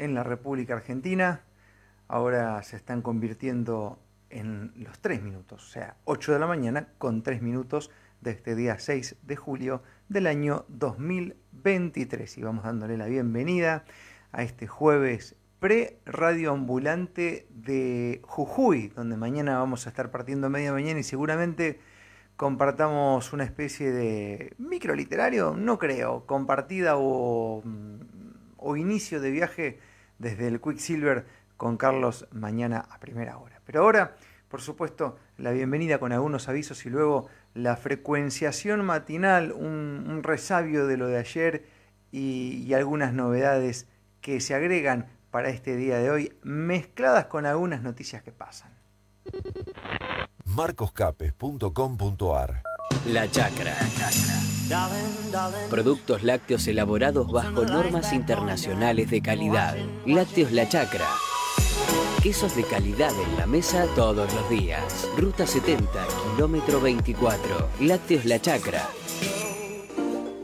en la República Argentina ahora se están convirtiendo en los tres minutos, o sea, 8 de la mañana con tres minutos de este día 6 de julio del año 2023. Y vamos dándole la bienvenida a este jueves pre-radio ambulante de Jujuy, donde mañana vamos a estar partiendo media mañana y seguramente compartamos una especie de microliterario, no creo, compartida o, mm, o inicio de viaje desde el Quicksilver con Carlos mañana a primera hora. Pero ahora, por supuesto, la bienvenida con algunos avisos y luego la frecuenciación matinal, un, resabio de lo de ayer y, y algunas novedades que se agregan para este día de hoy, mezcladas con algunas noticias que pasan marcoscapes.com.ar La Chacra. Productos lácteos elaborados bajo normas internacionales de calidad. Lácteos La Chacra. Quesos de calidad en la mesa todos los días. Ruta 70, kilómetro 24. Lácteos La Chacra.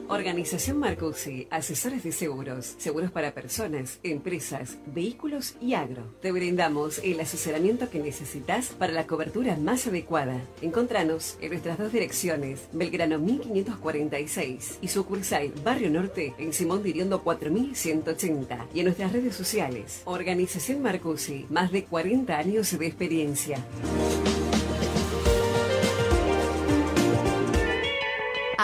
Organización Marcusi, asesores de seguros, seguros para personas, empresas, vehículos y agro. Te brindamos el asesoramiento que necesitas para la cobertura más adecuada. Encontranos en nuestras dos direcciones, Belgrano 1546 y sucursal Barrio Norte en Simón Diriondo 4180 y en nuestras redes sociales. Organización Marcusi, más de 40 años de experiencia.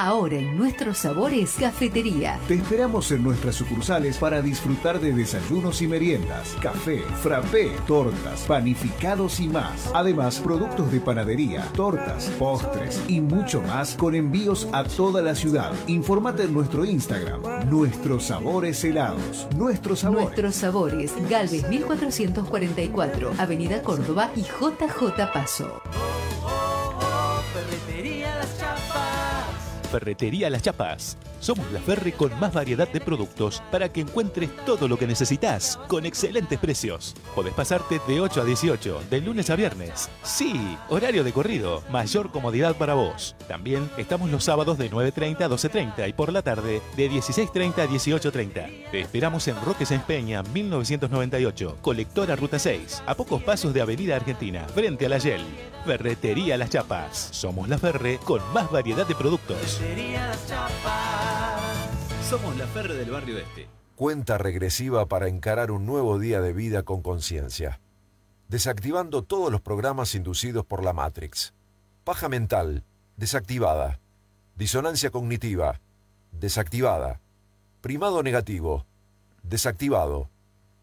Ahora en nuestros sabores, cafetería. Te esperamos en nuestras sucursales para disfrutar de desayunos y meriendas, café, frappé, tortas, panificados y más. Además, productos de panadería, tortas, postres y mucho más con envíos a toda la ciudad. Infórmate en nuestro Instagram, Nuestros Sabores Helados. Nuestros Sabores. Nuestros Sabores, Galvez 1444, Avenida Córdoba y JJ Paso. Ferretería Las Chapas. Somos la Ferre con más variedad de productos para que encuentres todo lo que necesitas con excelentes precios. Podés pasarte de 8 a 18, de lunes a viernes. Sí, horario de corrido, mayor comodidad para vos. También estamos los sábados de 9.30 a 12.30 y por la tarde de 16.30 a 18.30. Te esperamos en Roque Sáenz Peña, 1998, colectora Ruta 6, a pocos pasos de Avenida Argentina, frente a la Yel. Ferretería Las Chapas. Somos la Ferre con más variedad de productos. Somos la Ferre del barrio este. Cuenta regresiva para encarar un nuevo día de vida con conciencia. Desactivando todos los programas inducidos por la Matrix. Paja mental, desactivada. Disonancia cognitiva, desactivada. Primado negativo, desactivado.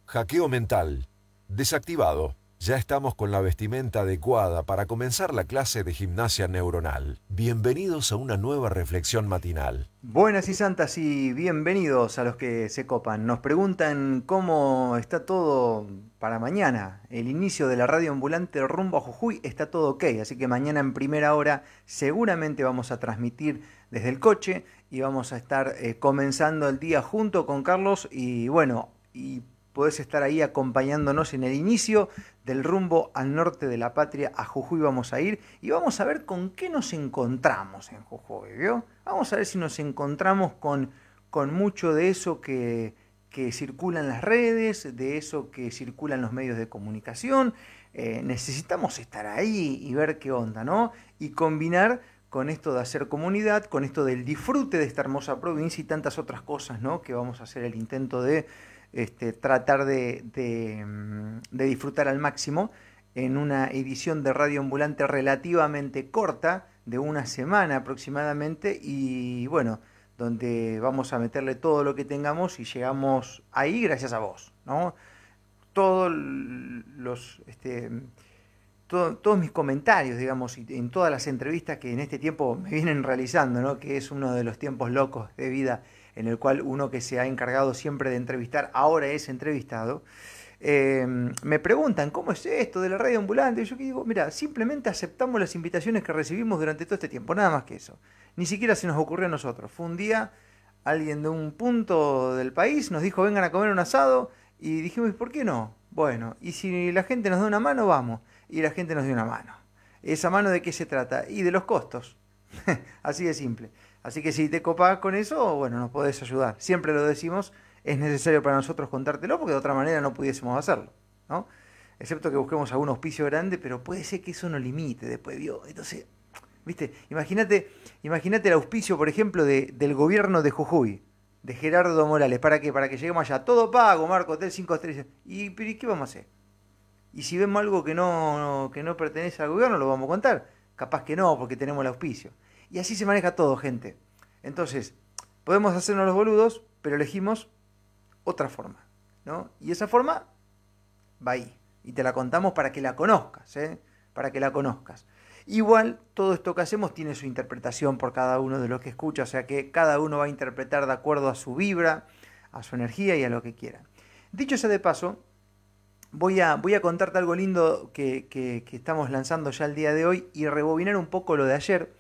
Hackeo mental, desactivado. Ya estamos con la vestimenta adecuada para comenzar la clase de gimnasia neuronal. Bienvenidos a una nueva reflexión matinal. Buenas y santas y bienvenidos a los que se copan. Nos preguntan cómo está todo para mañana. El inicio de la radio ambulante rumbo a Jujuy está todo ok, así que mañana en primera hora seguramente vamos a transmitir desde el coche y vamos a estar eh, comenzando el día junto con Carlos y bueno, y podés estar ahí acompañándonos en el inicio del rumbo al norte de la patria, a Jujuy vamos a ir y vamos a ver con qué nos encontramos en Jujuy, ¿vio? Vamos a ver si nos encontramos con, con mucho de eso que, que circula en las redes, de eso que circula en los medios de comunicación. Eh, necesitamos estar ahí y ver qué onda, ¿no? Y combinar con esto de hacer comunidad, con esto del disfrute de esta hermosa provincia y tantas otras cosas, ¿no? Que vamos a hacer el intento de este, tratar mm, de, disfrutar al máximo en una edición de Radio Ambulante relativamente corta, de una semana aproximadamente, y bueno, donde vamos a meterle todo lo que tengamos y llegamos ahí gracias a vos, ¿no? Todos los, este, todos mis comentarios, digamos, y en todas las entrevistas que en este tiempo me vienen realizando, ¿no? Que es uno de los tiempos locos de vida en el cual uno que se ha encargado siempre de entrevistar ahora es entrevistado, eh, me preguntan, ¿cómo es esto de la radio ambulante? Y yo digo, mira, simplemente aceptamos las invitaciones que recibimos durante todo este tiempo, nada más que eso. Ni siquiera se nos ocurrió a nosotros. Fue un día, alguien de un punto del país nos dijo, vengan a comer un asado, y dijimos, ¿por qué no? Bueno, y si la gente nos da una mano, vamos. Y la gente nos dio una mano. ¿Esa mano de qué se trata? Y de los costos. Así de simple. Así que si te copas con eso, bueno, nos podés ayudar. Siempre lo decimos es necesario para nosotros contártelo porque de otra manera no pudiésemos hacerlo, ¿no? Excepto que busquemos algún auspicio grande, pero puede ser que eso no limite después, Dios. Entonces, ¿viste? Imagínate, imagínate el auspicio, por ejemplo, de, del gobierno de Jujuy, de Gerardo Morales. ¿Para qué? Para que lleguemos allá. Todo pago, Marco, Hotel 5 estrellas. ¿Y, pero, ¿y qué vamos a hacer? Y si vemos algo que no, que no pertenece al gobierno, lo vamos a contar. Capaz que no, porque tenemos el auspicio. Y así se maneja todo, gente. Entonces, podemos hacernos los boludos, pero elegimos otra forma. ¿no? Y esa forma va ahí. Y te la contamos para que la conozcas, ¿eh? para que la conozcas. Igual, todo esto que hacemos tiene su interpretación por cada uno de los que escucha, o sea que cada uno va a interpretar de acuerdo a su vibra, a su energía y a lo que quiera. Dicho sea de paso, voy a, voy a contarte algo lindo que, que, que estamos lanzando ya el día de hoy y rebobinar un poco lo de ayer.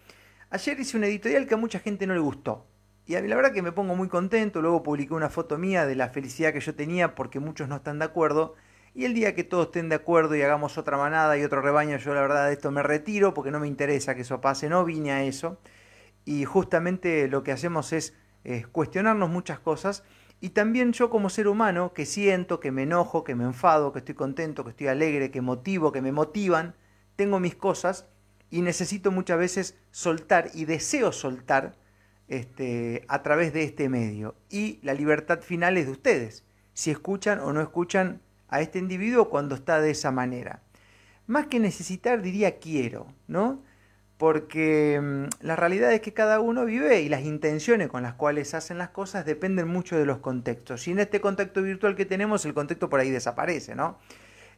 Ayer hice un editorial que a mucha gente no le gustó. Y a la verdad que me pongo muy contento, luego publiqué una foto mía de la felicidad que yo tenía porque muchos no están de acuerdo. Y el día que todos estén de acuerdo y hagamos otra manada y otro rebaño, yo la verdad de esto me retiro porque no me interesa que eso pase, no vine a eso. Y justamente lo que hacemos es, es cuestionarnos muchas cosas. Y también yo como ser humano, que siento, que me enojo, que me enfado, que estoy contento, que estoy alegre, que motivo, que me motivan, tengo mis cosas y necesito muchas veces soltar y deseo soltar este, a través de este medio. Y la libertad final es de ustedes, si escuchan o no escuchan a este individuo cuando está de esa manera. Más que necesitar, diría quiero, ¿no? Porque mm, la realidad es que cada uno vive y las intenciones con las cuales hacen las cosas dependen mucho de los contextos. Y en este contexto virtual que tenemos, el contexto por ahí desaparece, ¿no?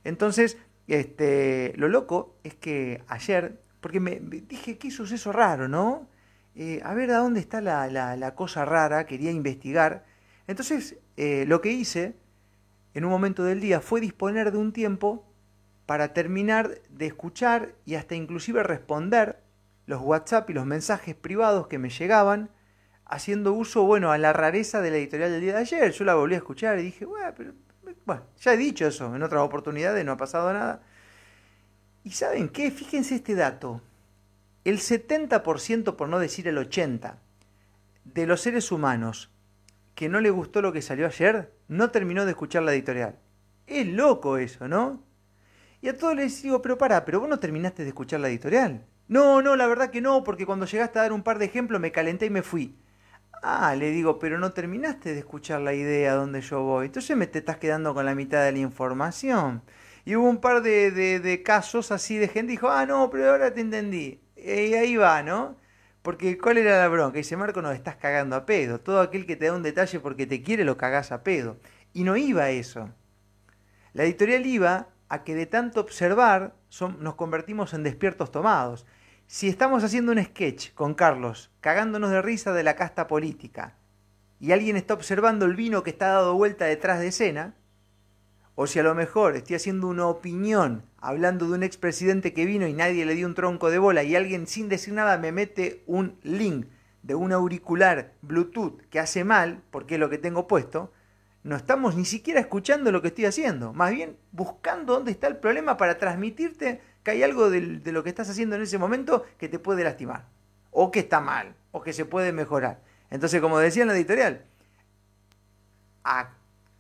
Entonces, este, lo loco es que ayer, porque me dije, qué suceso raro, ¿no? Eh, a ver a dónde está la, la, la, cosa rara, quería investigar. Entonces, eh, lo que hice en un momento del día fue disponer de un tiempo para terminar de escuchar y hasta inclusive responder los WhatsApp y los mensajes privados que me llegaban, haciendo uso, bueno, a la rareza de la editorial del día de ayer. Yo la volví a escuchar y dije, bueno, pero, bueno ya he dicho eso en otras oportunidades, no ha pasado nada. ¿Y saben qué? Fíjense este dato. El 70%, por no decir el 80%, de los seres humanos que no le gustó lo que salió ayer, no terminó de escuchar la editorial. Es loco eso, ¿no? Y a todos les digo, pero para, pero vos no terminaste de escuchar la editorial. No, no, la verdad que no, porque cuando llegaste a dar un par de ejemplos me calenté y me fui. Ah, le digo, pero no terminaste de escuchar la idea donde yo voy. Entonces me te estás quedando con la mitad de la información. Y hubo un par de, de, casos así de gente dijo, ah, no, pero ahora te entendí. Y ahí va, ¿no? Porque ¿cuál era la bronca? Dice, Marco, nos estás cagando a pedo. Todo aquel que te da un detalle porque te quiere lo cagás a pedo. Y no iba a eso. La editorial iba a que de tanto observar nos convertimos en despiertos tomados. Si estamos haciendo un sketch con Carlos, cagándonos de risa de la casta política, y alguien está observando el vino que está dado vuelta detrás de escena, o si a lo mejor estoy haciendo una opinión hablando de un expresidente que vino y nadie le dio un tronco de bola y alguien sin decir nada me mete un link de un auricular Bluetooth que hace mal, porque es lo que tengo puesto, no estamos ni siquiera escuchando lo que estoy haciendo, más bien buscando dónde está el problema para transmitirte que hay algo de, lo que estás haciendo en ese momento que te puede lastimar, o que está mal, o que se puede mejorar. Entonces, como decía en la editorial,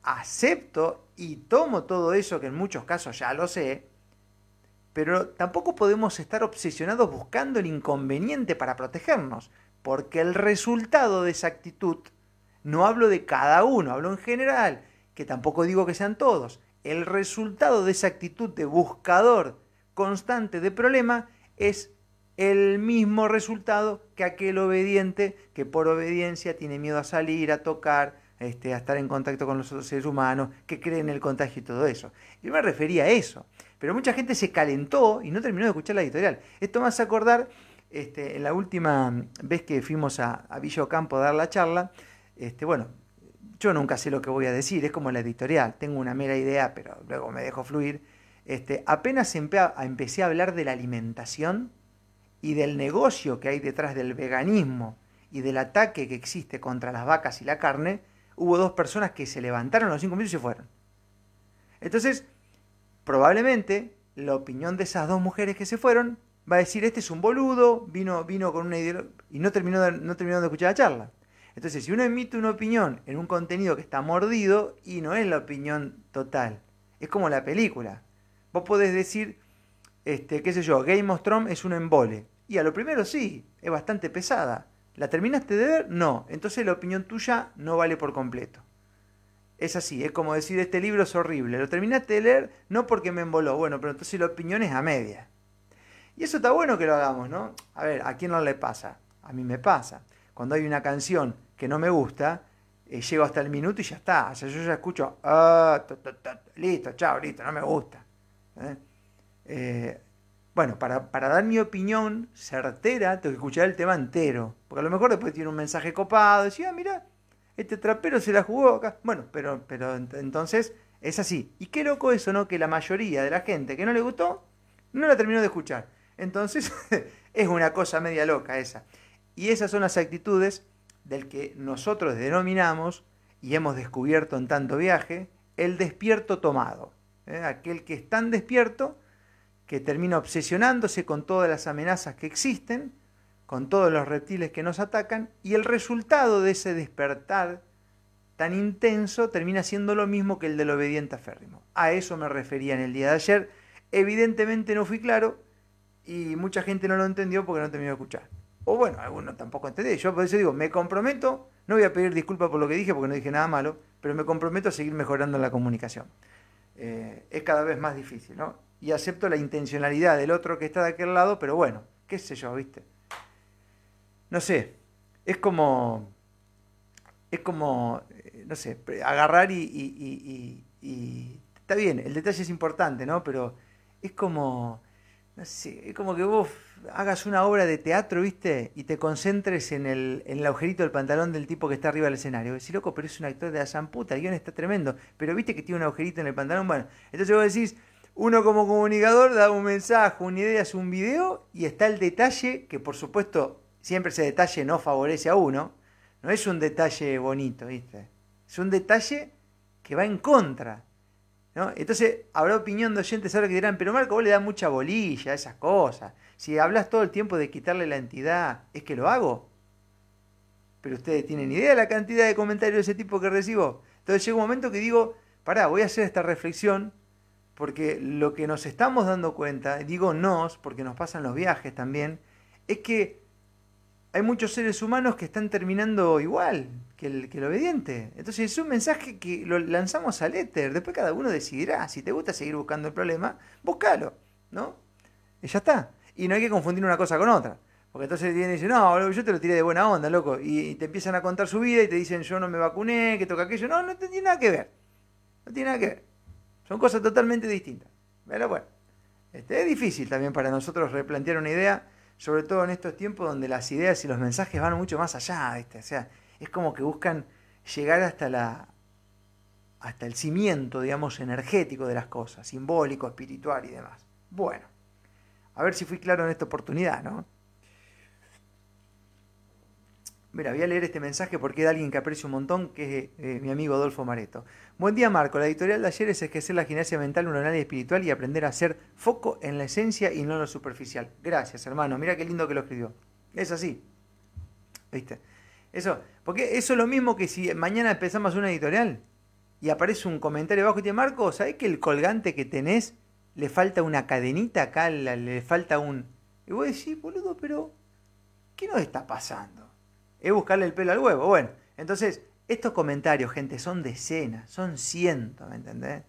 acepto y tomo todo eso que en muchos casos ya lo sé, pero tampoco podemos estar obsesionados buscando el inconveniente para protegernos, porque el resultado de esa actitud, no hablo de cada uno, hablo en general, que tampoco digo que sean todos, el resultado de esa actitud de buscador constante de problema es el mismo resultado que aquel obediente que por obediencia tiene miedo a salir, a tocar, este, a estar en contacto con los otros seres humanos, que creen en el contagio y todo eso. Yo me refería a eso. Pero mucha gente se calentó y no terminó de escuchar la editorial. Esto me hace acordar, este, en la última vez que fuimos a, a a dar la charla, este, bueno, yo nunca sé lo que voy a decir, es como la editorial, tengo una mera idea, pero luego me dejo fluir. Este, apenas empecé a hablar de la alimentación y del negocio que hay detrás del veganismo y del ataque que existe contra las vacas y la carne, hubo dos personas que se levantaron a los cinco minutos y se fueron. Entonces, probablemente la opinión de esas dos mujeres que se fueron va a decir, este es un boludo, vino, vino con una ideología y no terminó, de, no terminó de escuchar la charla. Entonces, si uno emite una opinión en un contenido que está mordido, y no es la opinión total, es como la película. Vos podés decir, este, qué sé yo, Game of Thrones es un embole. Y a lo primero sí, es bastante pesada. ¿La terminaste de ver? No. Entonces la opinión tuya no vale por completo. Es así, es como decir, este libro es horrible. Lo terminaste de leer no porque me emboló. Bueno, pero entonces la opinión es a media. Y eso está bueno que lo hagamos, ¿no? A ver, ¿a quién no le pasa? A mí me pasa. Cuando hay una canción que no me gusta, eh, llego hasta el minuto y ya está. O sea, yo ya escucho, ah, listo, chao, listo, no me gusta. ¿eh? Eh, bueno, para, dar mi opinión certera, tengo que escuchar el tema entero. Porque a lo mejor después tiene un mensaje copado, decía, ah, mira, este trapero se la jugó acá. Bueno, pero, pero entonces es así. Y qué loco eso, ¿no? Que la mayoría de la gente que no le gustó, no la terminó de escuchar. Entonces, es una cosa media loca esa. Y esas son las actitudes del que nosotros denominamos, y hemos descubierto en tanto viaje, el despierto tomado. ¿eh? Aquel que es tan despierto que termina obsesionándose con todas las amenazas que existen, con todos los reptiles que nos atacan, y el resultado de ese despertar tan intenso termina siendo lo mismo que el del obediente aférrimo. A eso me refería en el día de ayer. Evidentemente no fui claro y mucha gente no lo entendió porque no terminó de escuchar. O bueno, algunos tampoco entendí. Yo por eso digo, me comprometo, no voy a pedir disculpas por lo que dije porque no dije nada malo, pero me comprometo a seguir mejorando la comunicación. Eh, es cada vez más difícil, ¿no? Y acepto la intencionalidad del otro que está de aquel lado, pero bueno, qué sé yo, ¿viste? No sé, es como, es como, eh, no sé, agarrar y, está bien, el detalle es importante, ¿no? Pero es como, no sé, es como que vos hagas una obra de teatro, ¿viste? Y te concentres en el, en el agujerito del pantalón del tipo que está arriba del escenario. Decís, loco, pero es un actor de la zamputa, el guion está tremendo, pero viste que tiene un agujerito en el pantalón. Bueno, entonces vos decís, uno como comunicador da un mensaje, una idea, hace un video y está el detalle, que por supuesto siempre ese detalle no favorece a uno, no es un detalle bonito, ¿viste? Es un detalle que va en contra. ¿no? Entonces habrá opinión de oyentes ahora que dirán, pero Marco, vos le das mucha bolilla a esas cosas. Si hablas todo el tiempo de quitarle la entidad, ¿es que lo hago? Pero ustedes tienen idea de la cantidad de comentarios de ese tipo que recibo. Entonces llega un momento que digo, pará, voy a hacer esta reflexión porque lo que nos estamos dando cuenta, digo nos, porque nos pasan los viajes también, es que hay muchos seres humanos que están terminando igual que el, que el obediente. Entonces es un mensaje que lo lanzamos al éter, después cada uno decidirá, si te gusta seguir buscando el problema, búscalo, ¿no? Y ya está. Y no hay que confundir una cosa con otra. Porque entonces vienen y dicen, no, yo te lo tiré de buena onda, loco. Y, te empiezan a contar su vida y te dicen, yo no me vacuné, que toca aquello. No, no tiene nada que ver. No tiene nada que ver. Son cosas totalmente distintas. Pero bueno, este, es difícil también para nosotros replantear una idea, sobre todo en estos tiempos donde las ideas y los mensajes van mucho más allá. O sea, es como que buscan llegar hasta la hasta el cimiento, digamos, energético de las cosas, simbólico, espiritual y demás. Bueno, a ver si fui claro en esta oportunidad, ¿no? Mira, voy a leer este mensaje porque es de alguien que aprecio un montón, que es eh, mi amigo Adolfo Mareto. Buen día, Marco. La editorial de ayer es hacer la gimnasia mental, un análisis espiritual y aprender a hacer foco en la esencia y no en lo superficial. Gracias, hermano. Mira qué lindo que lo escribió. Es así. ¿Viste? Eso, porque eso es lo mismo que si mañana empezamos una editorial y aparece un comentario abajo y te Marco, ¿sabés que el colgante que tenés le falta una cadenita acá, le falta un... Y vos decís, boludo, pero ¿qué nos está pasando? Es buscarle el pelo al huevo. Bueno, entonces, estos comentarios, gente, son decenas, son cientos, ¿me entendés?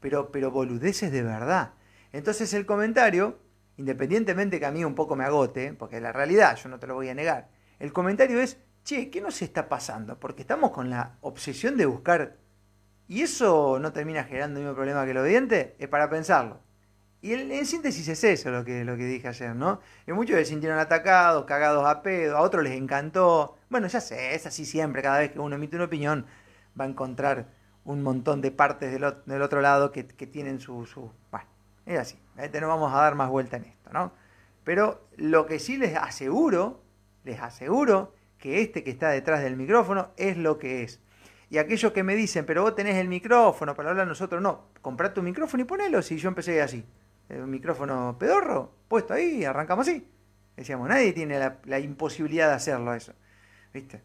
Pero, pero boludeces de verdad. Entonces el comentario, independientemente que a mí un poco me agote, porque la realidad, yo no te lo voy a negar, el comentario es, che, ¿qué nos está pasando? Porque estamos con la obsesión de buscar, y eso no termina generando el mismo problema que el obediente, es para pensarlo. Y en, síntesis es eso lo que, lo que dije ayer, ¿no? Y muchos se sintieron atacados, cagados a pedo, a otros les encantó. Bueno, ya sé, es así siempre, cada vez que uno emite una opinión va a encontrar un montón de partes del, otro lado que, tienen su. Bueno, es así, este no vamos a dar más vuelta en esto, ¿no? Pero lo que sí les aseguro, les aseguro que este que está detrás del micrófono es lo que es. Y aquellos que me dicen, pero vos tenés el micrófono para hablar nosotros, no, comprá tu micrófono y ponelo si yo empecé así un micrófono pedorro puesto ahí y arrancamos así. Decíamos, nadie tiene la, imposibilidad de hacerlo eso. ¿Viste?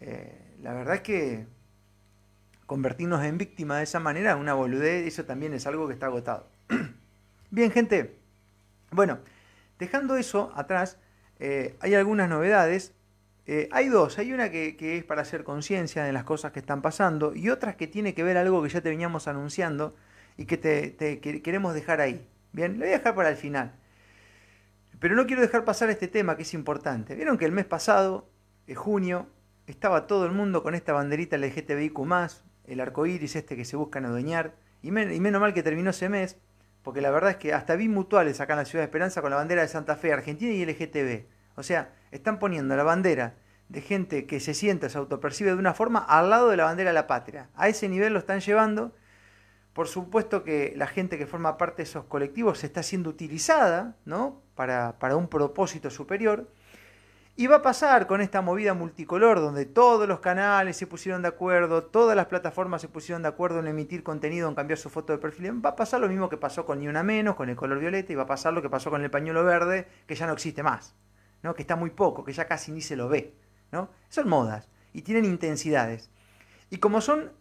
Eh, la verdad es que convertirnos en víctima de esa manera, una boludez, eso también es algo que está agotado. Bien, gente. Bueno, dejando eso atrás, eh, hay algunas novedades. Eh, hay dos, hay una que, es para hacer conciencia de las cosas que están pasando y otras que tiene que ver algo que ya te veníamos anunciando y que te, queremos dejar ahí. Bien, lo voy a dejar para el final. Pero no quiero dejar pasar este tema que es importante. Vieron que el mes pasado, en junio, estaba todo el mundo con esta banderita LGTBIQ, el arco iris este que se buscan adueñar, y, menos mal que terminó ese mes, porque la verdad es que hasta vi mutuales acá en la Ciudad de Esperanza con la bandera de Santa Fe, Argentina y LGTB. O sea, están poniendo la bandera de gente que se sienta, se autopercibe de una forma, al lado de la bandera de la patria. A ese nivel lo están llevando. Por supuesto que la gente que forma parte de esos colectivos está siendo utilizada ¿no? para, para un propósito superior. Y va a pasar con esta movida multicolor donde todos los canales se pusieron de acuerdo, todas las plataformas se pusieron de acuerdo en emitir contenido, en cambiar su foto de perfil. Va a pasar lo mismo que pasó con Ni Una Menos, con el color violeta, y va a pasar lo que pasó con el pañuelo verde, que ya no existe más, ¿no? que está muy poco, que ya casi ni se lo ve. ¿no? Son modas y tienen intensidades. Y como son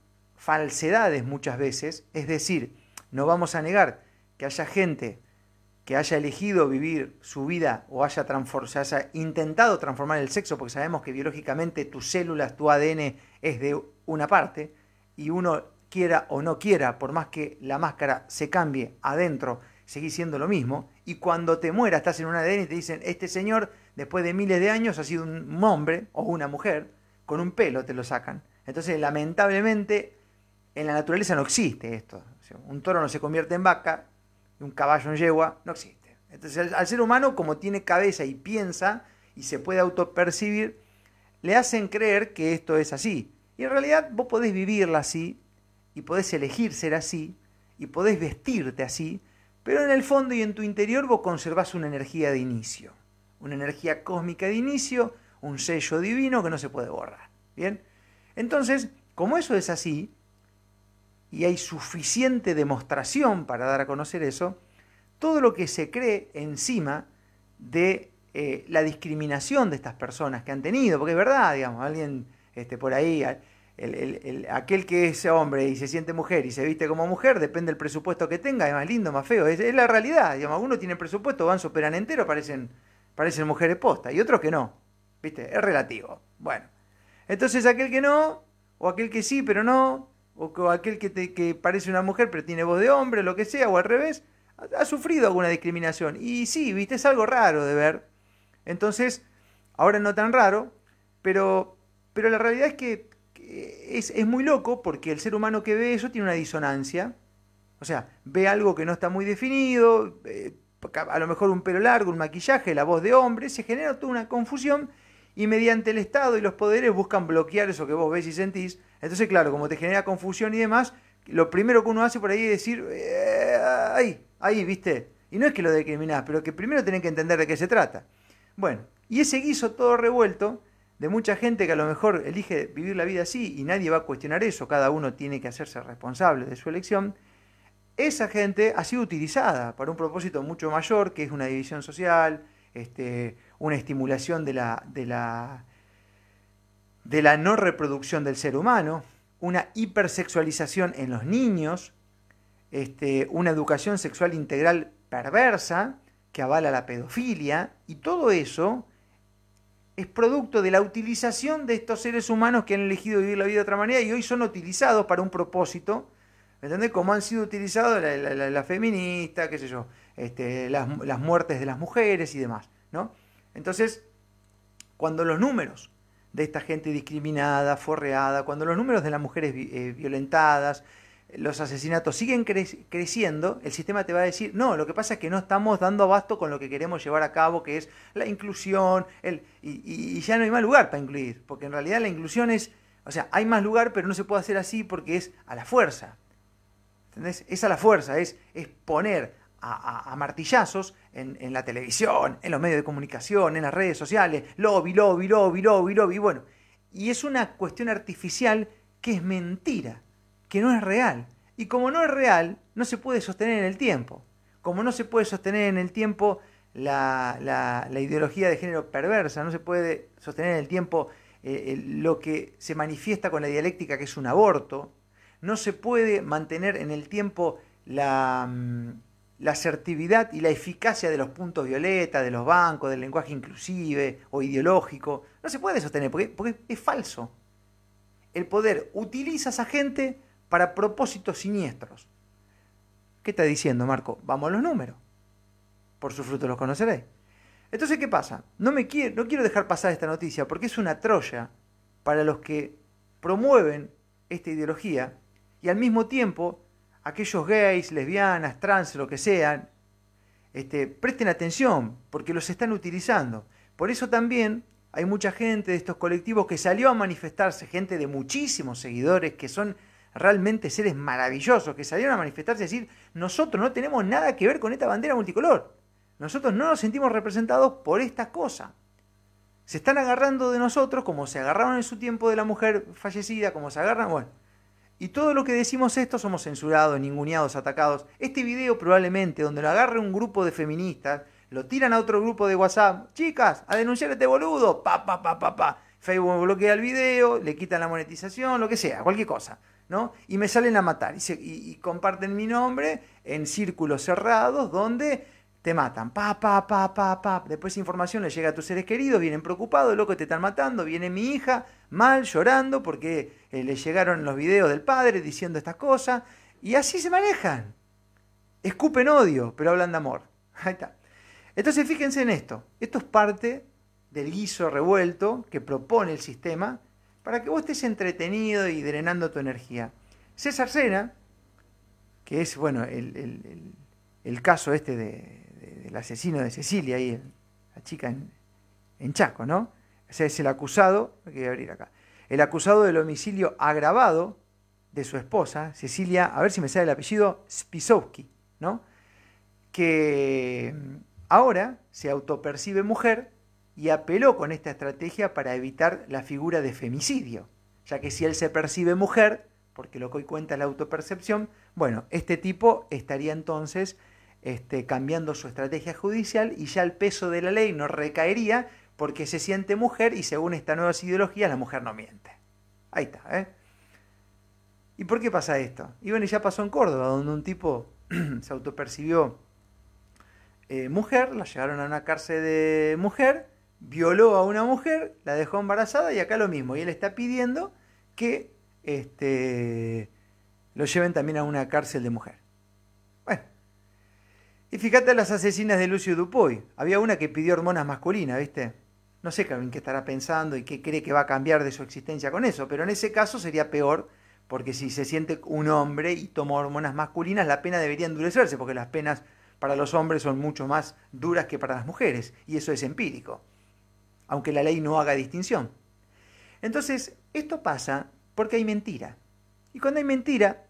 falsedades muchas veces, es decir, no vamos a negar que haya gente que haya elegido vivir su vida o haya, haya intentado transformar el sexo, porque sabemos que biológicamente tus células, tu ADN es de una parte, y uno quiera o no quiera, por más que la máscara se cambie adentro, seguís siendo lo mismo, y cuando te mueras estás en un ADN y te dicen, este señor, después de miles de años, ha sido un hombre o una mujer, con un pelo te lo sacan. Entonces, lamentablemente, en la naturaleza no existe esto. un toro no se convierte en vaca, un caballo en yegua, no existe. Entonces al, ser humano, como tiene cabeza y piensa y se puede autopercibir, le hacen creer que esto es así. Y en realidad vos podés vivirla así, y podés elegir ser así, y podés vestirte así, pero en el fondo y en tu interior vos conservás una energía de inicio, una energía cósmica de inicio, un sello divino que no se puede borrar. ¿Bien? Entonces, como eso es así, y hay suficiente demostración para dar a conocer eso, todo lo que se cree encima de eh, la discriminación de estas personas que han tenido, porque es verdad, digamos, alguien este, por ahí, aquel que es hombre y se siente mujer y se viste como mujer, depende del presupuesto que tenga, es más lindo, más feo, es, la realidad, digamos, algunos tienen presupuesto, van, superan entero, parecen, parecen mujeres posta, y otros que no, ¿viste? Es relativo. Bueno, entonces aquel que no, o aquel que sí, pero no, o aquel que, te, que parece una mujer pero tiene voz de hombre, lo que sea, o al revés, ha, sufrido alguna discriminación. Y sí, viste, es algo raro de ver. Entonces, ahora no tan raro, pero, pero la realidad es que es, muy loco porque el ser humano que ve eso tiene una disonancia. O sea, ve algo que no está muy definido, eh, a lo mejor un pelo largo, un maquillaje, la voz de hombre, se genera toda una confusión y mediante el Estado y los poderes buscan bloquear eso que vos ves y sentís. Entonces, claro, como te genera confusión y demás, lo primero que uno hace por ahí es decir, eh, ahí, ahí, viste. Y no es que lo discriminás, pero que primero tenés que entender de qué se trata. Bueno, y ese guiso todo revuelto de mucha gente que a lo mejor elige vivir la vida así y nadie va a cuestionar eso, cada uno tiene que hacerse responsable de su elección, esa gente ha sido utilizada para un propósito mucho mayor, que es una división social, este, una estimulación de la, de la, de la no reproducción del ser humano, una hipersexualización en los niños, este, una educación sexual integral perversa que avala la pedofilia, y todo eso es producto de la utilización de estos seres humanos que han elegido vivir la vida de otra manera y hoy son utilizados para un propósito, ¿me? Como han sido utilizados la, la, feminista, qué sé yo, este, las, las, muertes de las mujeres y demás, ¿no? Entonces, cuando los números de esta gente discriminada, forreada, cuando los números de las mujeres eh, violentadas, los asesinatos siguen creciendo, el sistema te va a decir, no, lo que pasa es que no estamos dando abasto con lo que queremos llevar a cabo, que es la inclusión, el, y, ya no hay más lugar para incluir, porque en realidad la inclusión es, o sea, hay más lugar, pero no se puede hacer así porque es a la fuerza. ¿Entendés? Es a la fuerza, es, es poner a, martillazos en, la televisión, en los medios de comunicación, en las redes sociales, lobby, lobby, lobby, lobby, lobby, bueno. Y es una cuestión artificial que es mentira, que no es real. Y como no es real, no se puede sostener en el tiempo. Como no se puede sostener en el tiempo la, la, ideología de género perversa, no se puede sostener en el tiempo eh, lo que se manifiesta con la dialéctica que es un aborto, no se puede mantener en el tiempo la, mm, la asertividad y la eficacia de los puntos violeta, de los bancos, del lenguaje inclusive o ideológico. No se puede sostener porque, es falso. El poder utiliza a esa gente para propósitos siniestros. ¿Qué está diciendo, Marco? Vamos a los números. Por sus frutos los conoceréis. Entonces, ¿qué pasa? No, me no quiero dejar pasar esta noticia porque es una troya para los que promueven esta ideología y al mismo tiempo aquellos gays, lesbianas, trans, lo que sean, este, presten atención porque los están utilizando. Por eso también hay mucha gente de estos colectivos que salió a manifestarse, gente de muchísimos seguidores que son realmente seres maravillosos, que salieron a manifestarse y decir, nosotros no tenemos nada que ver con esta bandera multicolor. Nosotros no nos sentimos representados por esta cosa. Se están agarrando de nosotros como se agarraron en su tiempo de la mujer fallecida, como se agarran, bueno. Y todo lo que decimos esto somos censurados, ninguneados, atacados. Este video probablemente, donde lo agarre un grupo de feministas, lo tiran a otro grupo de WhatsApp, chicas, a denunciar a este boludo, pa, pa, pa, pa, pa. Facebook bloquea el video, le quitan la monetización, lo que sea, cualquier cosa. ¿no? Y me salen a matar y, y comparten mi nombre en círculos cerrados donde te matan, pa, pa, pa, pa, pa. Después información le llega a tus seres queridos, vienen preocupados, loco, te están matando. Viene mi hija mal, llorando, porque eh, le llegaron los videos del padre diciendo estas cosas. Y así se manejan. Escupen odio, pero hablan de amor. Ahí está. Entonces fíjense en esto. Esto es parte del guiso revuelto que propone el sistema para que vos estés entretenido y drenando tu energía. César Sena, que es, bueno, el, el caso este de, el asesino de Cecilia, ahí, la chica en, Chaco, ¿no? O sea, es el acusado, voy a abrir acá, el acusado del homicidio agravado de su esposa, Cecilia, a ver si me sale el apellido, Spisowski, ¿no? Que mm, ahora se autopercibe mujer y apeló con esta estrategia para evitar la figura de femicidio, ya que si él se percibe mujer, porque lo que hoy cuenta la autopercepción, bueno, este tipo estaría entonces este, cambiando su estrategia judicial y ya el peso de la ley no recaería porque se siente mujer y según esta nueva ideología la mujer no miente. Ahí está, ¿eh? ¿Y por qué pasa esto? Y bueno, ya pasó en Córdoba, donde un tipo se autopercibió eh, mujer, la llevaron a una cárcel de mujer, violó a una mujer, la dejó embarazada y acá lo mismo. Y él está pidiendo que este, lo lleven también a una cárcel de mujer. Y fíjate las asesinas de Lucio Dupuy. Había una que pidió hormonas masculinas, ¿viste? No sé qué estará pensando y qué cree que va a cambiar de su existencia con eso, pero en ese caso sería peor, porque si se siente un hombre y toma hormonas masculinas, la pena debería endurecerse, porque las penas para los hombres son mucho más duras que para las mujeres, y eso es empírico, aunque la ley no haga distinción. Entonces, esto pasa porque hay mentira. Y cuando hay mentira,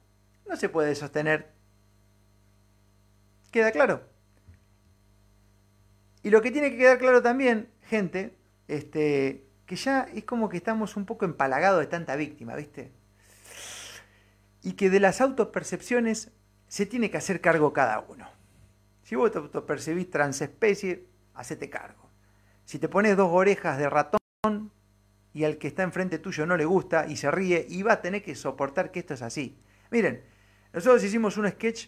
no se puede sostener ¿Queda claro? Y lo que tiene que quedar claro también, gente, este, que ya es como que estamos un poco empalagados de tanta víctima, ¿viste? Y que de las autopercepciones se tiene que hacer cargo cada uno. Si vos te autopercibís transespecie, hacete cargo. Si te pones dos orejas de ratón y al que está enfrente tuyo no le gusta y se ríe, y va a tener que soportar que esto es así. Miren, nosotros hicimos un sketch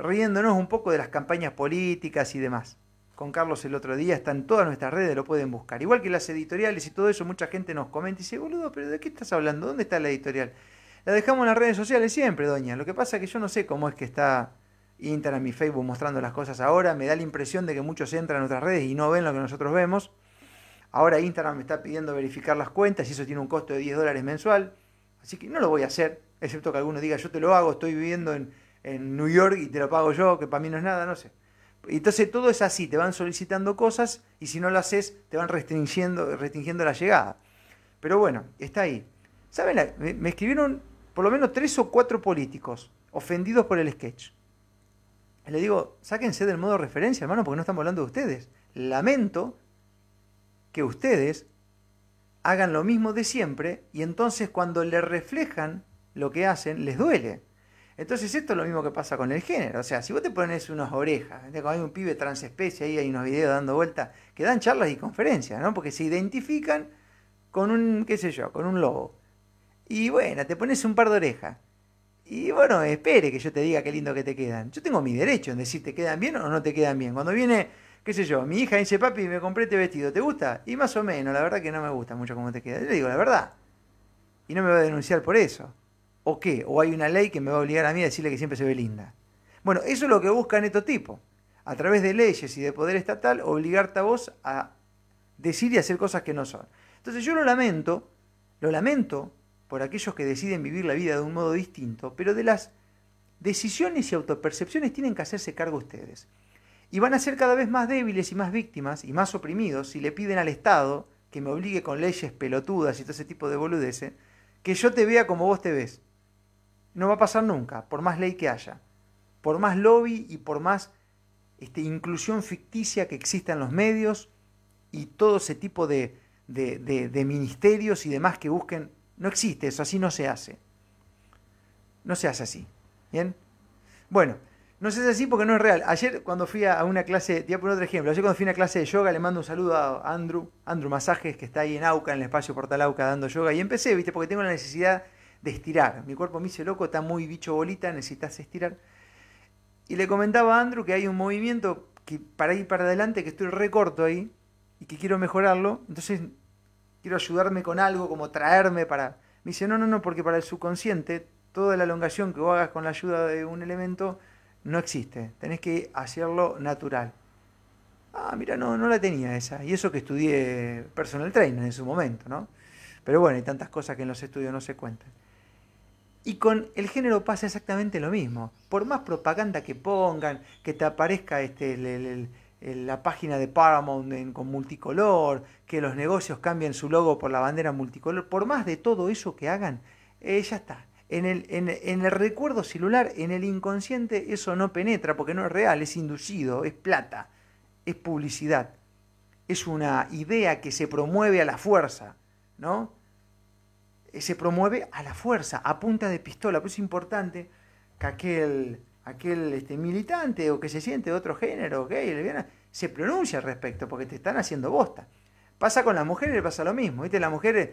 riéndonos un poco de las campañas políticas y demás. Con Carlos el otro día, está en todas nuestras redes, lo pueden buscar. Igual que las editoriales y todo eso, mucha gente nos comenta y dice, boludo, pero ¿de qué estás hablando? ¿Dónde está la editorial? La dejamos en las redes sociales siempre, doña. Lo que pasa es que yo no sé cómo es que está Instagram y Facebook mostrando las cosas ahora. Me da la impresión de que muchos entran a nuestras redes y no ven lo que nosotros vemos. Ahora Instagram me está pidiendo verificar las cuentas y eso tiene un costo de 10 dólares mensual. Así que no lo voy a hacer, excepto que alguno diga, yo te lo hago, estoy viviendo en, en New York y te lo pago yo, que para mí no es nada, no sé. Entonces todo es así, te van solicitando cosas y si no lo haces te van restringiendo, restringiendo la llegada. Pero bueno, está ahí. ¿Saben? Me escribieron por lo menos tres o cuatro políticos ofendidos por el sketch. le digo, sáquense del modo referencia, hermano, porque no estamos hablando de ustedes. Lamento que ustedes hagan lo mismo de siempre y entonces cuando le reflejan lo que hacen, les duele. Entonces esto es lo mismo que pasa con el género. O sea, si vos te pones unas orejas, cuando hay un pibe transespecie, ahí hay unos videos dando vuelta, que dan charlas y conferencias, ¿no? Porque se identifican con un, qué sé yo, con un lobo. Y bueno, te pones un par de orejas. Y bueno, espere que yo te diga qué lindo que te quedan. Yo tengo mi derecho en decir te quedan bien o no te quedan bien. Cuando viene, qué sé yo, mi hija dice, papi, me compré este vestido, ¿te gusta? Y más o menos, la verdad que no me gusta mucho cómo te queda. Yo le digo la verdad. Y no me va a denunciar por eso. ¿O qué? ¿O hay una ley que me va a obligar a mí a decirle que siempre se ve linda? Bueno, eso es lo que buscan estos tipos. A través de leyes y de poder estatal, obligarte a vos a decir y hacer cosas que no son. Entonces yo lo lamento, lo lamento por aquellos que deciden vivir la vida de un modo distinto, pero de las decisiones y autopercepciones tienen que hacerse cargo ustedes. Y van a ser cada vez más débiles y más víctimas y más oprimidos si le piden al Estado que me obligue con leyes pelotudas y todo ese tipo de boludeces, que yo te vea como vos te ves. No va a pasar nunca, por más ley que haya, por más lobby y por más este, inclusión ficticia que exista en los medios y todo ese tipo de, de ministerios y demás que busquen no existe eso, así no se hace. No se hace así. ¿Bien? Bueno, no se hace así porque no es real. Ayer cuando fui a una clase, te voy a poner otro ejemplo, ayer cuando fui a una clase de yoga le mando un saludo a Andrew, Andrew Masajes, que está ahí en Auca, en el espacio Portal Auca dando yoga, y empecé, viste, porque tengo la necesidad de estirar. Mi cuerpo me dice, loco, está muy bicho bolita, necesitas estirar. Y le comentaba a Andrew que hay un movimiento que para ir para adelante, que estoy recorto ahí, y que quiero mejorarlo. Entonces quiero ayudarme con algo, como traerme para... Me dice, no, no, no, porque para el subconsciente toda la elongación que vos hagas con la ayuda de un elemento no existe. Tenés que hacerlo natural. Ah, mira, no, no la tenía esa. Y eso que estudié personal trainer en su momento, ¿no? Pero bueno, hay tantas cosas que en los estudios no se cuentan. Y con el género pasa exactamente lo mismo. Por más propaganda que pongan, que te aparezca este, la página de Paramount con multicolor, que los negocios cambien su logo por la bandera multicolor, por más de todo eso que hagan, eh, ya está. En el, en el recuerdo celular, en el inconsciente, eso no penetra porque no es real, es inducido, es plata, es publicidad, es una idea que se promueve a la fuerza, ¿no? Eh, se promueve a la fuerza, a punta de pistola. Por eso es importante que aquel aquel este, militante o que se siente de otro género, gay, lesbiana, se pronuncia al respecto, porque te están haciendo bosta. Pasa con las mujeres, pasa lo mismo, ¿viste? Las mujeres,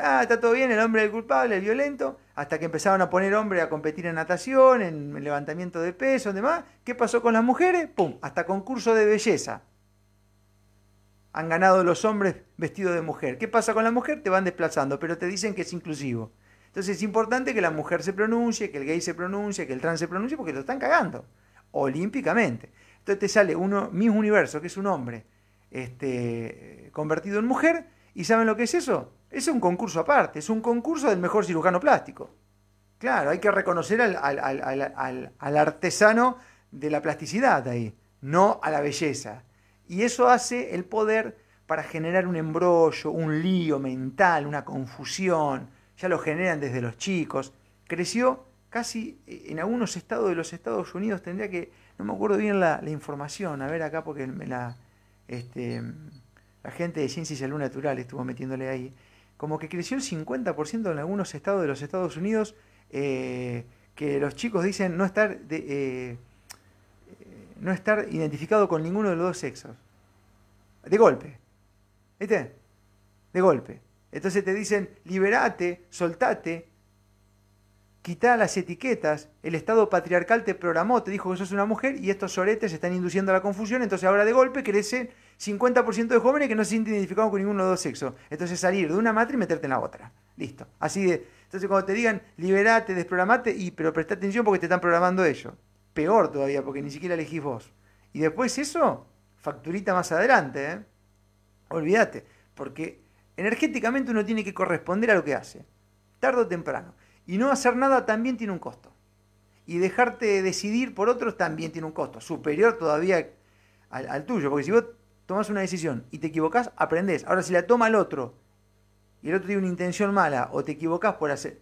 ah, está todo bien, el hombre es el culpable, el violento, hasta que empezaron a poner hombres a competir en natación, en levantamiento de peso, demás. ¿Qué pasó con las mujeres? ¡Pum! Hasta concurso de belleza. Han ganado los hombres vestidos de mujer. ¿Qué pasa con la mujer? Te van desplazando, pero te dicen que es inclusivo. Entonces es importante que la mujer se pronuncie, que el gay se pronuncie, que el trans se pronuncie, porque lo están cagando, olímpicamente. Entonces te sale uno, mi universo, que es un hombre este, convertido en mujer, y ¿saben lo que es eso? Es un concurso aparte, es un concurso del mejor cirujano plástico. Claro, hay que reconocer al, al artesano de la plasticidad ahí, no a la belleza. Y eso hace el poder para generar un embrollo, un lío mental, una confusión, ya lo generan desde los chicos. Creció casi eh, en algunos estados de los Estados Unidos, tendría que, no me acuerdo bien la, información, a ver acá porque este, la gente de Ciencia y Salud Natural estuvo metiéndole ahí, como que creció el 50% en algunos estados de los Estados Unidos, eh, que los chicos dicen no estar, de, eh, no estar identificado con ninguno de los dos sexos. De golpe. ¿Viste? De golpe. Entonces te dicen, liberate, soltate, quita las etiquetas, el Estado patriarcal te programó, te dijo que sos una mujer y estos soretes están induciendo a la confusión, entonces ahora de golpe crece 50% de jóvenes que no se sienten identificados con ninguno de los dos sexos. Entonces salir de una matriz y meterte en la otra. Listo. Así de... Entonces cuando te digan, liberate, desprogramate, y, pero presta atención porque te están programando ellos. Peor todavía, porque ni siquiera elegís vos. Y después eso, facturita más adelante, ¿eh? Olvídate, porque Energéticamente uno tiene que corresponder a lo que hace, tarde o temprano. Y no hacer nada también tiene un costo. Y dejarte decidir por otros también tiene un costo, superior todavía al, tuyo. Porque si vos tomas una decisión y te equivocás, aprendés. Ahora, si la toma el otro y el otro tiene una intención mala o te equivocás por hacer...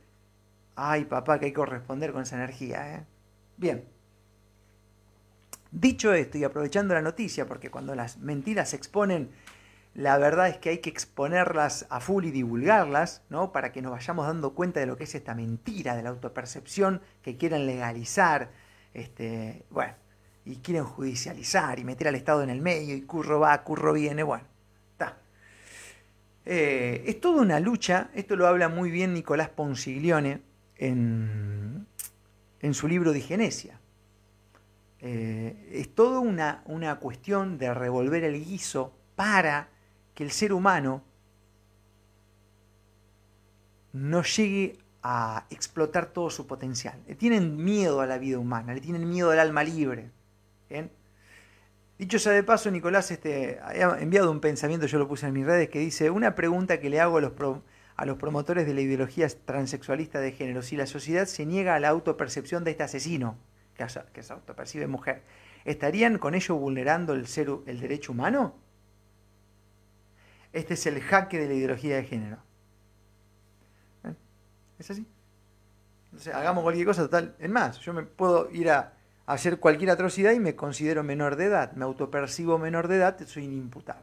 Ay, papá, que hay que corresponder con esa energía. ¿eh? Bien. Dicho esto y aprovechando la noticia, porque cuando las mentiras se exponen la verdad es que hay que exponerlas a full y divulgarlas, ¿no? Para que nos vayamos dando cuenta de lo que es esta mentira de la autopercepción que quieren legalizar, este, bueno, y quieren judicializar y meter al Estado en el medio y curro va, curro viene, bueno, está. Eh, es toda una lucha, esto lo habla muy bien Nicolás Ponsiglione en, en su libro Digenesia. Eh, es toda una, una cuestión de revolver el guiso para que el ser humano no llegue a explotar todo su potencial. Le tienen miedo a la vida humana, le tienen miedo al alma libre. Dicho sea de paso, Nicolás este, ha enviado un pensamiento, yo lo puse en mis redes, que dice, una pregunta que le hago a los, a los promotores de la ideología transexualista de género, si la sociedad se niega a la autopercepción de este asesino, que, que se autopercibe mujer, ¿estarían con ello vulnerando el, ser, el derecho humano? Este es el jaque de la ideología de género. ¿Es así? Entonces, hagamos cualquier cosa total. En más, yo me puedo ir a, hacer cualquier atrocidad y me considero menor de edad. Me autopercibo menor de edad, soy inimputable.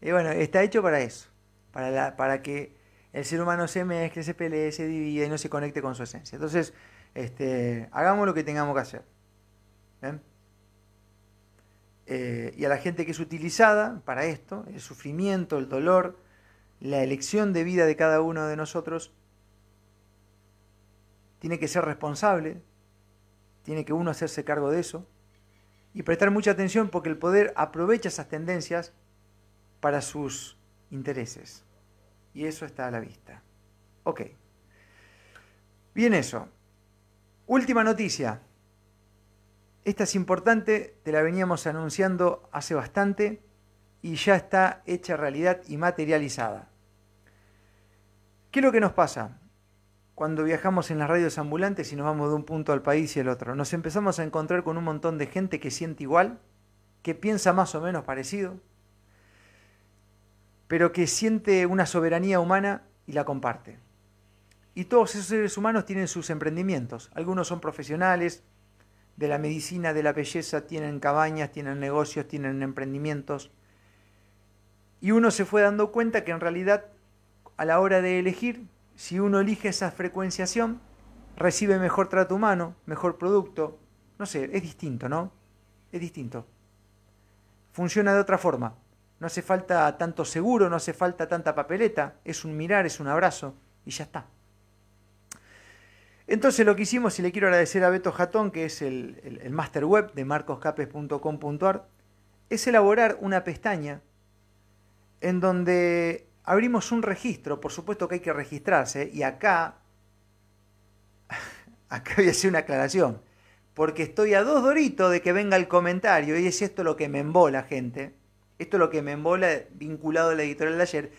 Y bueno, está hecho para eso. Para, para que el ser humano se mezcle, se pelee, se divida y no se conecte con su esencia. Entonces, este, hagamos lo que tengamos que hacer. Eh, y a la gente que es utilizada para esto, el sufrimiento, el dolor, la elección de vida de cada uno de nosotros tiene que ser responsable, tiene que uno hacerse cargo de eso y prestar mucha atención porque el poder aprovecha esas tendencias para sus intereses. Y eso está a la vista. Ok. Bien eso. Última noticia. Esta es importante, te la veníamos anunciando hace bastante y ya está hecha realidad y materializada. ¿Qué es lo que nos pasa? Cuando viajamos en las radios ambulantes y nos vamos de un punto al país y el otro, nos empezamos a encontrar con un montón de gente que siente igual, que piensa más o menos parecido, pero que siente una soberanía humana y la comparte. Y todos esos seres humanos tienen sus emprendimientos. Algunos son profesionales de la medicina, de la belleza, tienen cabañas, tienen negocios, tienen emprendimientos. Y uno se fue dando cuenta que en realidad a la hora de elegir, si uno elige esa frecuenciación, recibe mejor trato humano, mejor producto. No sé, es distinto, ¿no? Es distinto. Funciona de otra forma. No hace falta tanto seguro, no hace falta tanta papeleta. Es un mirar, es un abrazo y ya está. Entonces lo que hicimos, y le quiero agradecer a Beto Jatón, que es el, el master web de marcoscapes.com.ar, es elaborar una pestaña en donde abrimos un registro, por supuesto que hay que registrarse, y acá, acá voy a hacer una aclaración, porque estoy a dos doritos de que venga el comentario, y es esto lo que me embola, gente, esto es lo que me embola vinculado a la editorial de ayer,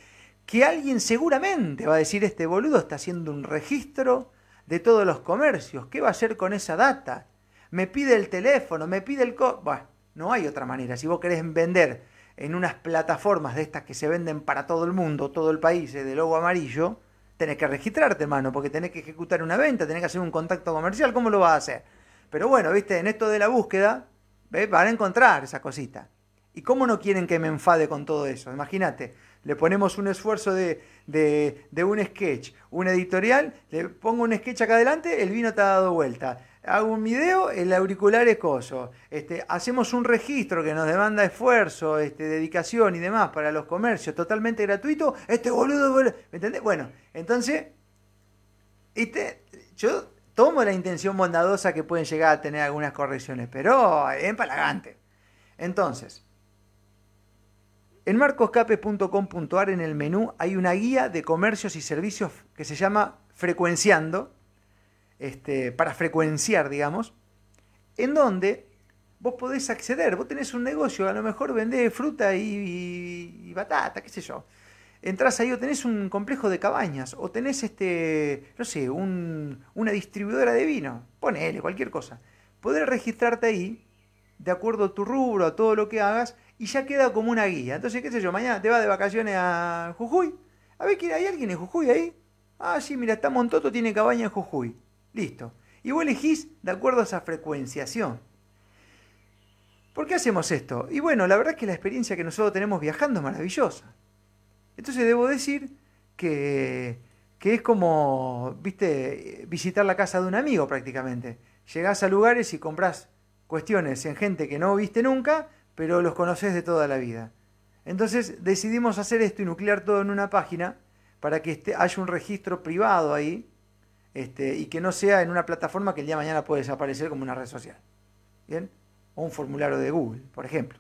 que alguien seguramente va a decir, este boludo está haciendo un registro de todos los comercios, ¿qué va a hacer con esa data? Me pide el teléfono, me pide el... Co bueno, no hay otra manera, si vos querés vender en unas plataformas de estas que se venden para todo el mundo, todo el país, eh, de logo amarillo, tenés que registrarte, hermano, porque tenés que ejecutar una venta, tenés que hacer un contacto comercial, ¿cómo lo vas a hacer? Pero bueno, viste, en esto de la búsqueda, van a encontrar esa cosita. ¿Y cómo no quieren que me enfade con todo eso? Imagínate, le ponemos un esfuerzo de, de, un sketch, un editorial, le pongo un sketch acá adelante, el vino te ha dado vuelta hago un video, el auricular es coso. Este, hacemos un registro que nos demanda esfuerzo, este, dedicación y demás para los comercios, totalmente gratuito. Este boludo, ¿me entendés? Bueno, entonces, este, yo tomo la intención bondadosa que pueden llegar a tener algunas correcciones, pero es empalagante. Entonces, en marcoscape.com.ar en el menú hay una guía de comercios y servicios que se llama Frecuenciando este, para frecuenciar, digamos, en donde vos podés acceder, vos tenés un negocio, a lo mejor vendés fruta y, batata, qué sé yo. Entrás ahí o tenés un complejo de cabañas, o tenés este, no sé, una distribuidora de vino, ponele cualquier cosa. Podés registrarte ahí, de acuerdo a tu rubro, a todo lo que hagas, y ya queda como una guía. Entonces, qué sé yo, mañana te vas de vacaciones a Jujuy. A ver, ¿hay alguien en Jujuy ahí? Ah, sí, mira, está Montoto, tiene cabaña en Jujuy. Listo. Y vos elegís de acuerdo a esa frecuenciación. ¿Por qué hacemos esto? Y bueno, la verdad es que la experiencia que nosotros tenemos viajando es maravillosa. Entonces debo decir que, que es como, viste, visitar la casa de un amigo prácticamente. Llegás a lugares y compras cuestiones en gente que no viste nunca, pero los conoces de toda la vida. Entonces decidimos hacer esto y nuclear todo en una página para que haya un registro privado ahí este, y que no sea en una plataforma que el día de mañana puede desaparecer como una red social. ¿Bien? O un formulario de Google, por ejemplo.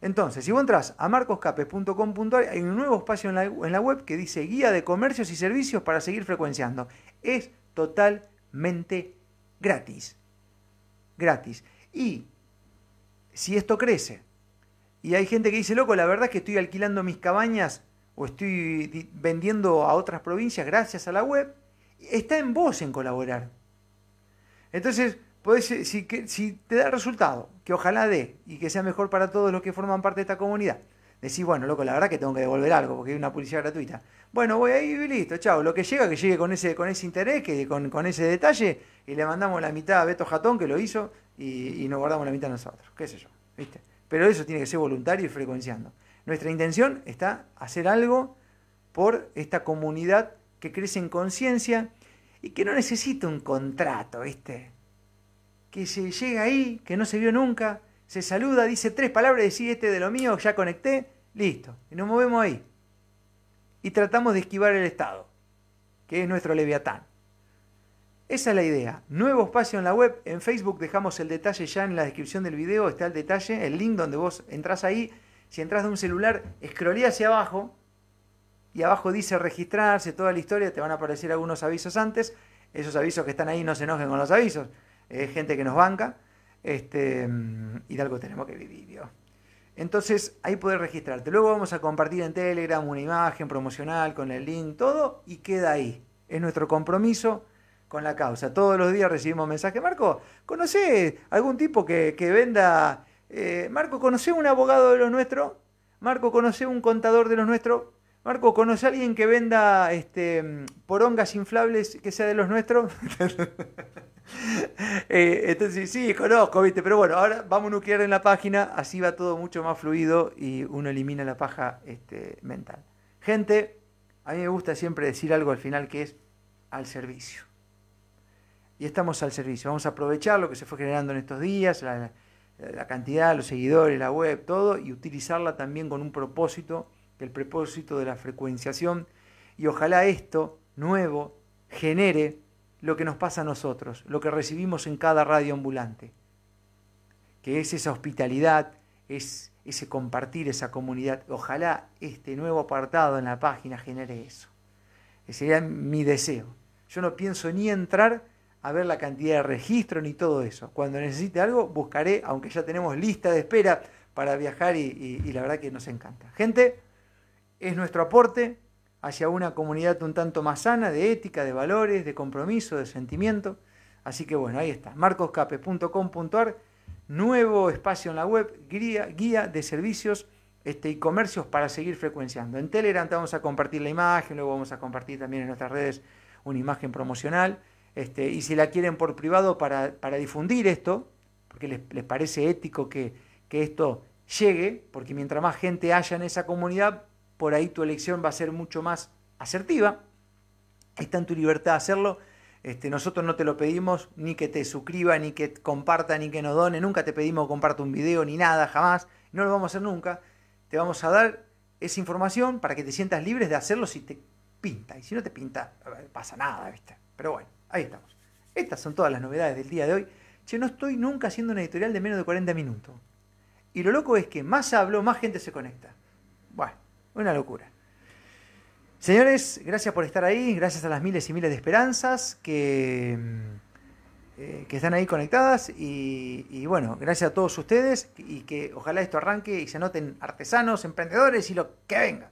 Entonces, si vos entras a marcoscapes.com.ar, hay un nuevo espacio en la, en la, web que dice Guía de Comercios y Servicios para seguir frecuenciando. Es totalmente gratis. Gratis. Y si esto crece, y hay gente que dice, loco, la verdad es que estoy alquilando mis cabañas o estoy vendiendo a otras provincias gracias a la web, está en vos en colaborar. Entonces, si, si te da resultado, que ojalá dé y que sea mejor para todos los que forman parte de esta comunidad, decís, bueno, loco, la verdad que tengo que devolver algo porque hay una publicidad gratuita. Bueno, voy ahí y listo, chao. Lo que llega, que llegue con ese, con ese interés, que con, con ese detalle, y le mandamos la mitad a Beto Jatón, que lo hizo, y, nos guardamos la mitad nosotros. ¿Qué sé yo? ¿Viste? Pero eso tiene que ser voluntario y frecuenciando. Nuestra intención está hacer algo por esta comunidad que crece en conciencia y que no necesita un contrato, ¿viste? Que se llega ahí, que no se vio nunca, se saluda, dice tres palabras, decís este de lo mío, ya conecté, listo. Y nos movemos ahí. Y tratamos de esquivar el Estado, que es nuestro leviatán. Esa es la idea. Nuevo espacio en la web. En Facebook dejamos el detalle ya en la descripción del video. Está el detalle, el link donde vos entras ahí. Si entras de un celular, escrolea hacia abajo y abajo dice registrarse, toda la historia, te van a aparecer algunos avisos antes, esos avisos que están ahí no se enojen con los avisos, es gente que nos banca, este, y de algo tenemos que vivir. Entonces ahí puedes registrarte. Luego vamos a compartir en Telegram una imagen promocional con el link, todo, y queda ahí. Es nuestro compromiso con la causa. Todos los días recibimos mensajes. Marco, ¿conoce algún tipo que, venda... Eh, Marco, ¿conoce un abogado de los nuestros? Marco, ¿conoce un contador de los nuestros? Marco, ¿conoce a alguien que venda este, porongas inflables que sea de los nuestros? eh, entonces, sí, conozco, ¿viste? Pero bueno, ahora vamos a nuclear en la página, así va todo mucho más fluido y uno elimina la paja este, mental. Gente, a mí me gusta siempre decir algo al final que es al servicio. Y estamos al servicio. Vamos a aprovechar lo que se fue generando en estos días, la, cantidad, los seguidores, la web, todo, y utilizarla también con un propósito el propósito de la frecuenciación, y ojalá esto nuevo genere lo que nos pasa a nosotros, lo que recibimos en cada radio ambulante, que es esa hospitalidad, es ese compartir, esa comunidad. Ojalá este nuevo apartado en la página genere eso. Ese sería mi deseo. Yo no pienso ni entrar a ver la cantidad de registro ni todo eso. Cuando necesite algo, buscaré, aunque ya tenemos lista de espera para viajar y, la verdad que nos encanta. Gente, es nuestro aporte hacia una comunidad un tanto más sana, de ética, de valores, de compromiso, de sentimiento. Así que bueno, ahí está, marcoscape.com.ar, nuevo espacio en la web, guía, guía de servicios este, y comercios para seguir frecuenciando. En Telegram te vamos a compartir la imagen, luego vamos a compartir también en nuestras redes una imagen promocional. Este, y si la quieren por privado para, difundir esto, porque les, les parece ético que, que esto llegue, porque mientras más gente haya en esa comunidad, por ahí tu elección va a ser mucho más asertiva. Está en tu libertad de hacerlo. Este, nosotros no te lo pedimos ni que te suscriba, ni que comparta, ni que nos done. Nunca te pedimos comparta un video, ni nada, jamás. No lo vamos a hacer nunca. Te vamos a dar esa información para que te sientas libre de hacerlo si te pinta. Y si no te pinta, pasa nada, ¿viste? Pero bueno, ahí estamos. Estas son todas las novedades del día de hoy. Che, no estoy nunca haciendo una editorial de menos de 40 minutos. Y lo loco es que más hablo, más gente se conecta. Bueno. Una locura. Señores, gracias por estar ahí, gracias a las miles y miles de esperanzas que, mm, eh, que están ahí conectadas y, bueno, gracias a todos ustedes y que ojalá esto arranque y se noten artesanos, emprendedores y lo que venga.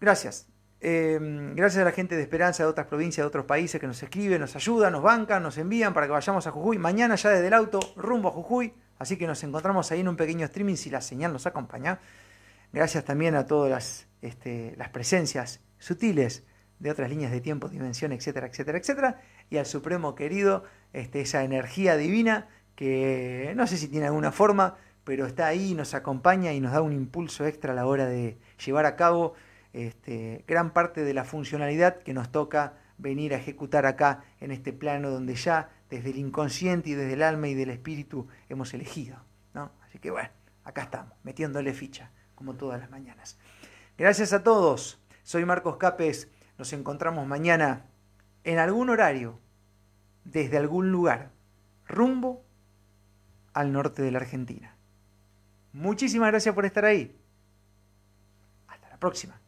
Gracias. Eh, gracias a la gente de Esperanza de otras provincias, de otros países que nos escriben, nos ayudan, nos bancan, nos envían para que vayamos a Jujuy. Mañana ya desde el auto rumbo a Jujuy, así que nos encontramos ahí en un pequeño streaming si la señal nos acompaña. Gracias también a todas las, este, presencias sutiles de otras líneas de tiempo, dimensión, etcétera, etcétera, etcétera, y al Supremo querido, este, esa energía divina que no sé si tiene alguna forma, pero está ahí, nos acompaña y nos da un impulso extra a la hora de llevar a cabo este, gran parte de la funcionalidad que nos toca venir a ejecutar acá en este plano donde ya desde el inconsciente y desde el alma y del espíritu hemos elegido. Así que bueno, acá estamos, metiéndole ficha, como todas las mañanas. Gracias a todos, soy Marcos Capes, nos encontramos mañana en algún horario, desde algún lugar, rumbo al norte de la Argentina. Muchísimas gracias por estar ahí. Hasta la próxima.